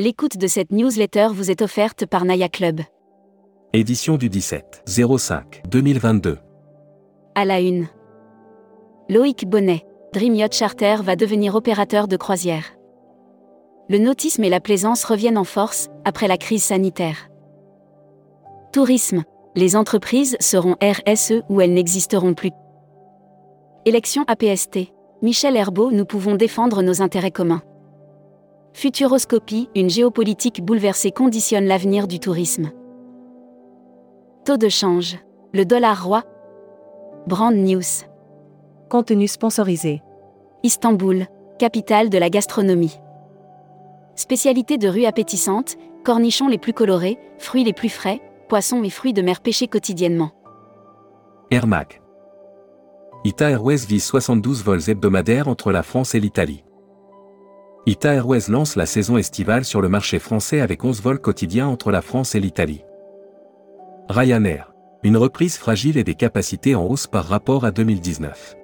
L'écoute de cette newsletter vous est offerte par Naya Club. Édition du 17 05 2022. À la une. Loïc Bonnet, Dream Yacht Charter va devenir opérateur de croisière. Le nautisme et la plaisance reviennent en force après la crise sanitaire. Tourisme. Les entreprises seront RSE ou elles n'existeront plus. Élection APST. Michel Herbeau, nous pouvons défendre nos intérêts communs. Futuroscopie, une géopolitique bouleversée conditionne l'avenir du tourisme. Taux de change. Le dollar roi. Brand News. Contenu sponsorisé. Istanbul, capitale de la gastronomie. Spécialité de rue appétissante, cornichons les plus colorés, fruits les plus frais, poissons et fruits de mer pêchés quotidiennement. Airmac. Ita Airways vise 72 vols hebdomadaires entre la France et l'Italie. Ita Airways lance la saison estivale sur le marché français avec 11 vols quotidiens entre la France et l'Italie. Ryanair. Une reprise fragile et des capacités en hausse par rapport à 2019.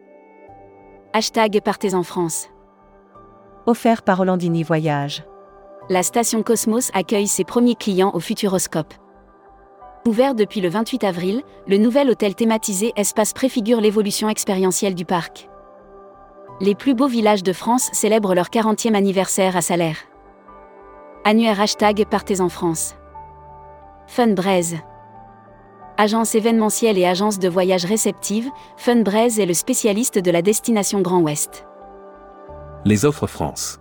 Hashtag Partez en France. Offert par Hollandini Voyage. La station Cosmos accueille ses premiers clients au Futuroscope. Ouvert depuis le 28 avril, le nouvel hôtel thématisé Espace préfigure l'évolution expérientielle du parc. Les plus beaux villages de France célèbrent leur 40e anniversaire à Salaire. Annuaire hashtag Partez en France. Funbraise. Agence événementielle et agence de voyage réceptive, Funbraise est le spécialiste de la destination Grand Ouest. Les offres France.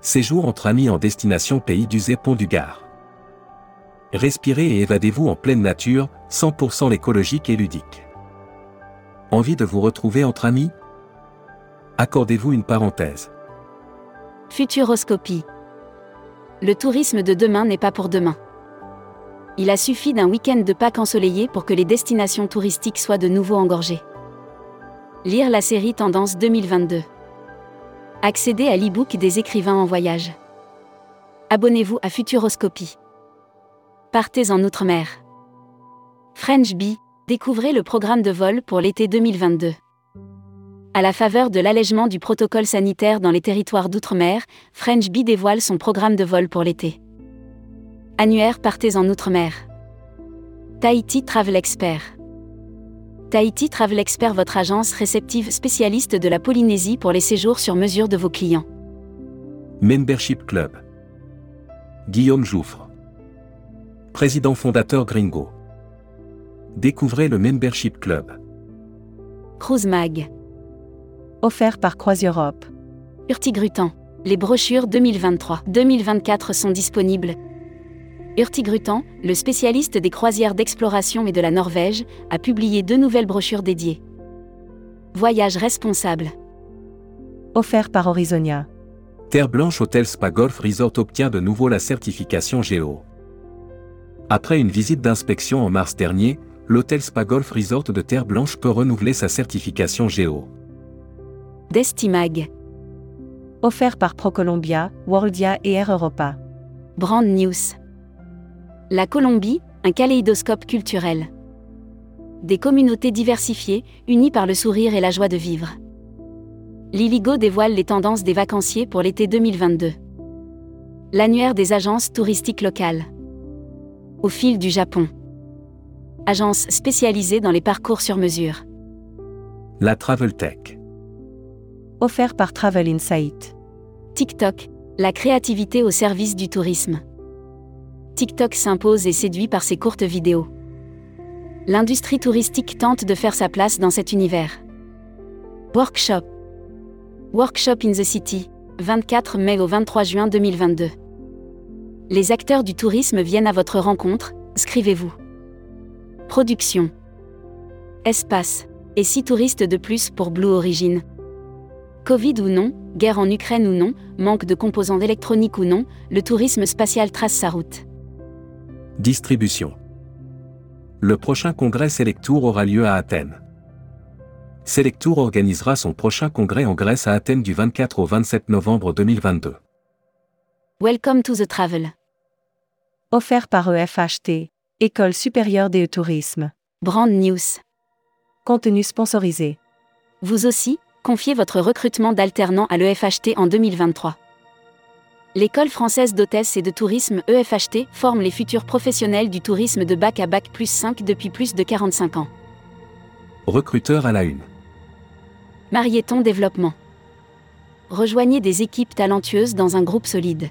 Séjour entre amis en destination Pays d'Uzé Pont du Gard. Respirez et évadez-vous en pleine nature, 100% écologique et ludique. Envie de vous retrouver entre amis Accordez-vous une parenthèse. Futuroscopie. Le tourisme de demain n'est pas pour demain. Il a suffi d'un week-end de Pâques ensoleillé pour que les destinations touristiques soient de nouveau engorgées. Lire la série Tendance 2022. Accédez à l'e-book des écrivains en voyage. Abonnez-vous à Futuroscopie. Partez en Outre-mer. French Bee, découvrez le programme de vol pour l'été 2022. À la faveur de l'allègement du protocole sanitaire dans les territoires d'outre-mer, French Bee dévoile son programme de vol pour l'été. Annuaire Partez en Outre-mer. Tahiti Travel Expert. Tahiti Travel Expert, votre agence réceptive spécialiste de la Polynésie pour les séjours sur mesure de vos clients. Membership Club. Guillaume Jouffre. Président fondateur Gringo. Découvrez le Membership Club. Cruise Mag. Offert par Croise-Europe. Urtigrutan. Les brochures 2023-2024 sont disponibles. Urtigrutan, le spécialiste des croisières d'exploration et de la Norvège, a publié deux nouvelles brochures dédiées. Voyage responsable. Offert par Horizonia. Terre Blanche Hotel Spa Golf Resort obtient de nouveau la certification Géo. Après une visite d'inspection en mars dernier, l'hôtel Spa Golf Resort de Terre Blanche peut renouveler sa certification Géo. Destimag. Offert par ProColombia, Worldia et Air Europa. Brand News. La Colombie, un kaléidoscope culturel. Des communautés diversifiées, unies par le sourire et la joie de vivre. Liligo dévoile les tendances des vacanciers pour l'été 2022. L'annuaire des agences touristiques locales. Au fil du Japon. Agence spécialisée dans les parcours sur mesure. La Travel Tech. Offert par Travel Insight. TikTok, la créativité au service du tourisme. TikTok s'impose et séduit par ses courtes vidéos. L'industrie touristique tente de faire sa place dans cet univers. Workshop. Workshop in the City, 24 mai au 23 juin 2022. Les acteurs du tourisme viennent à votre rencontre, scrivez-vous. Production. Espace. Et 6 touristes de plus pour Blue Origin. Covid ou non, guerre en Ukraine ou non, manque de composants électroniques ou non, le tourisme spatial trace sa route. Distribution. Le prochain congrès Selectour aura lieu à Athènes. Selectour organisera son prochain congrès en Grèce à Athènes du 24 au 27 novembre 2022. Welcome to the travel. Offert par EFHT, École supérieure des tourisme. Brand News. Contenu sponsorisé. Vous aussi, confiez votre recrutement d'alternants à l'EFHT en 2023. L'école française d'hôtesse et de tourisme EFHT forme les futurs professionnels du tourisme de bac à bac plus 5 depuis plus de 45 ans. Recruteur à la une. Marieton Développement. Rejoignez des équipes talentueuses dans un groupe solide.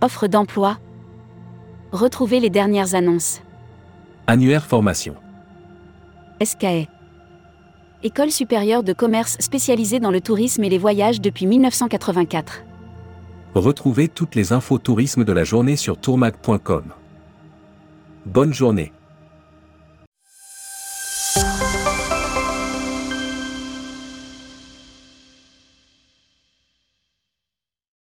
Offre d'emploi. Retrouvez les dernières annonces. Annuaire formation. SKE. École supérieure de commerce spécialisée dans le tourisme et les voyages depuis 1984. Retrouvez toutes les infos tourisme de la journée sur tourmag.com. Bonne journée.